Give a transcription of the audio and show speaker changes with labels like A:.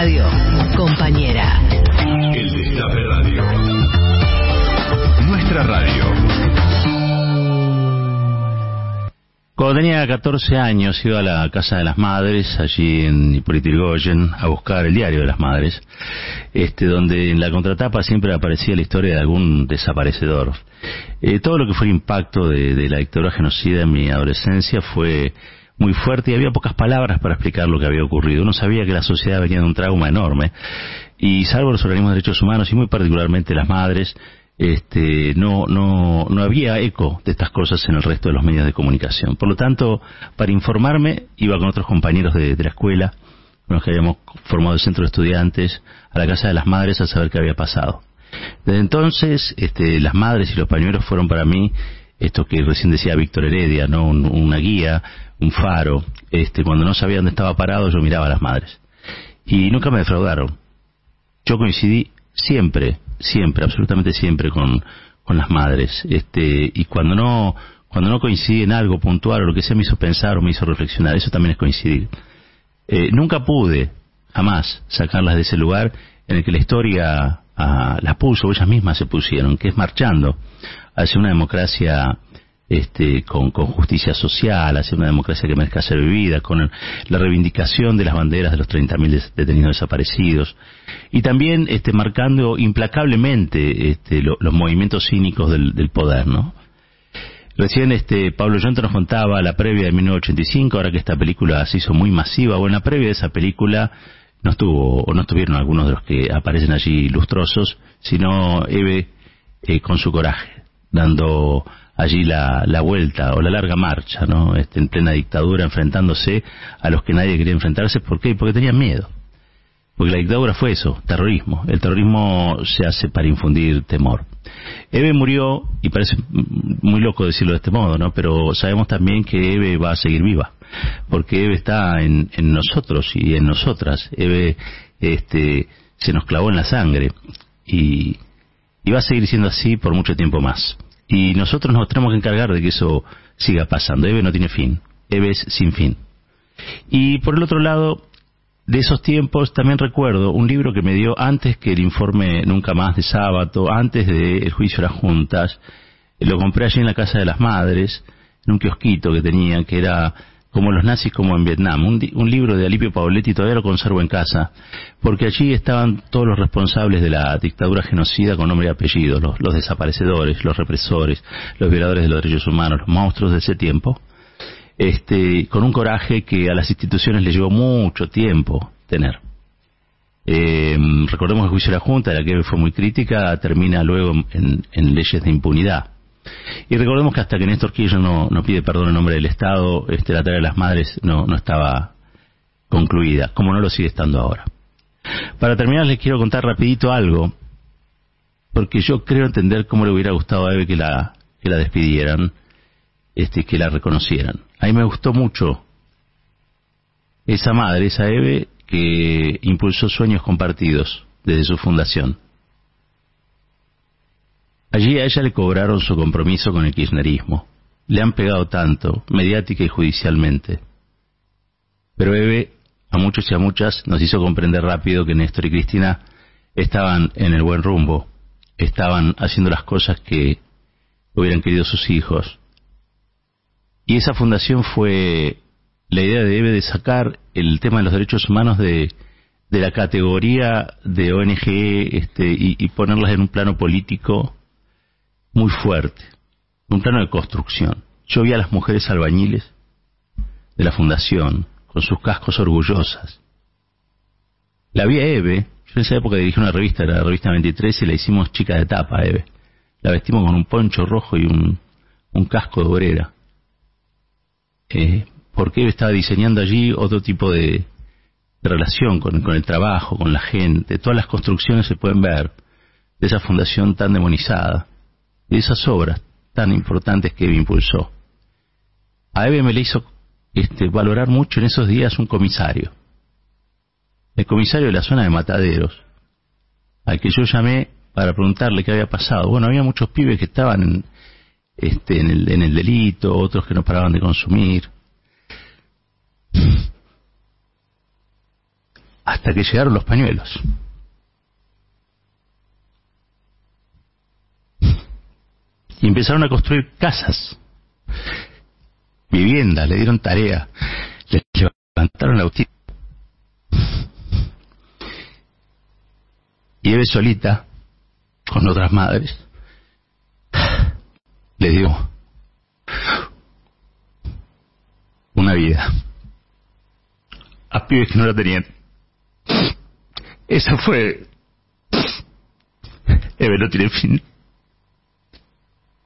A: Radio, compañera.
B: El Destape Radio. Nuestra radio.
C: Cuando tenía 14 años iba a la casa de las madres, allí en Hipólito Yrigoyen, a buscar el diario de las madres, este, donde en la contratapa siempre aparecía la historia de algún desaparecedor. Eh, todo lo que fue el impacto de, de la dictadura genocida en mi adolescencia fue muy fuerte y había pocas palabras para explicar lo que había ocurrido. Uno sabía que la sociedad venía de un trauma enorme y salvo los organismos de derechos humanos y muy particularmente las madres, este, no, no, no había eco de estas cosas en el resto de los medios de comunicación. Por lo tanto, para informarme, iba con otros compañeros de, de la escuela, con los que habíamos formado el centro de estudiantes, a la casa de las madres a saber qué había pasado. Desde entonces, este, las madres y los pañuelos fueron para mí esto que recién decía Víctor Heredia, ¿no? una guía, un faro. Este, cuando no sabía dónde estaba parado, yo miraba a las madres. Y nunca me defraudaron. Yo coincidí siempre, siempre, absolutamente siempre con, con las madres. Este, y cuando no, cuando no coincidí en algo puntual o lo que sea me hizo pensar o me hizo reflexionar, eso también es coincidir. Eh, nunca pude, jamás, sacarlas de ese lugar en el que la historia ah, las puso, ellas mismas se pusieron, que es marchando. Hacia una democracia este, con, con, justicia social, hacia una democracia que merezca ser vivida, con la reivindicación de las banderas de los 30.000 detenidos desaparecidos, y también este, marcando implacablemente este, lo, los movimientos cínicos del, poder, ¿no? Recién este, Pablo Yonto nos contaba la previa de 1985, ahora que esta película se hizo muy masiva, bueno, la previa de esa película no estuvo, o no estuvieron algunos de los que aparecen allí lustrosos, sino Eve eh, con su coraje, dando allí la, la, vuelta o la larga marcha, ¿no? Este, en plena dictadura, enfrentándose a los que nadie quería enfrentarse. ¿Por qué? Porque tenían miedo. Porque la dictadura fue eso, terrorismo. El terrorismo se hace para infundir temor. Eve murió, y parece muy loco decirlo de este modo, ¿no? Pero sabemos también que Eve va a seguir viva. Porque Eve está en, en nosotros y en nosotras. Eve este, se nos clavó en la sangre. Y, y va a seguir siendo así por mucho tiempo más. Y nosotros nos tenemos que encargar de que eso siga pasando. Eve no tiene fin. Eve es sin fin. Y por el otro lado, de esos tiempos también recuerdo un libro que me dio antes que el informe Nunca Más de sábado, antes del juicio de las juntas. Lo compré allí en la casa de las madres, en un kiosquito que tenía, que era como los nazis como en Vietnam, un, un, libro de Alipio Pauletti, todavía lo conservo en casa, porque allí estaban todos los responsables de la dictadura genocida con nombre y apellido, los, desaparecedores, los represores, los violadores de los derechos humanos, los monstruos de ese tiempo, este, con un coraje que a las instituciones les llevó mucho tiempo tener. Eh, recordemos que el juicio de la Junta, de la que fue muy crítica, termina luego en leyes de impunidad y recordemos que hasta que Néstor Kirchner no, no pide perdón en nombre del Estado, este, la tarea de las madres no, no estaba concluida, como no lo sigue estando ahora. Para terminar les quiero contar rapidito algo, porque yo creo entender cómo le hubiera gustado a Eve que la, que la despidieran, este, que la reconocieran. A mí me gustó mucho esa madre, esa Eve, que impulsó sueños compartidos desde su fundación. Allí a ella le cobraron su compromiso con el kirchnerismo. Le han pegado tanto, mediática y judicialmente. Pero Eve, a muchos y a muchas, nos hizo comprender rápido que Néstor y Cristina estaban en el buen rumbo, estaban haciendo las cosas que hubieran querido sus hijos. Y esa fundación fue la idea de Eve de sacar el tema de los derechos humanos de, de la categoría de ONG este, y, y ponerlas en un plano político muy fuerte, un plano de construcción. Yo vi a las mujeres albañiles de la fundación, con sus cascos orgullosas. La vi a Eve, yo en esa época dirigí una revista, la revista 23, y la hicimos chica de tapa, Eve. La vestimos con un poncho rojo y un, un casco de obrera. Eh, porque Eve estaba diseñando allí otro tipo de, relación con el trabajo, con la gente. Todas las construcciones se pueden ver de esa fundación tan demonizada de esas obras tan importantes que impulsó. A Eve me le hizo este, valorar mucho en esos días un comisario, el comisario de la zona de Mataderos, al que yo llamé para preguntarle qué había pasado. Bueno, había muchos pibes que estaban en, este, en, el, en el delito, otros que no paraban de consumir. hasta que llegaron los pañuelos. Y empezaron a construir casas, viviendas, le dieron tarea, le levantaron la autista. Y Eve solita, con otras madres, le dio una vida a pibes que no la tenían. Esa fue... Eve no tiene fin.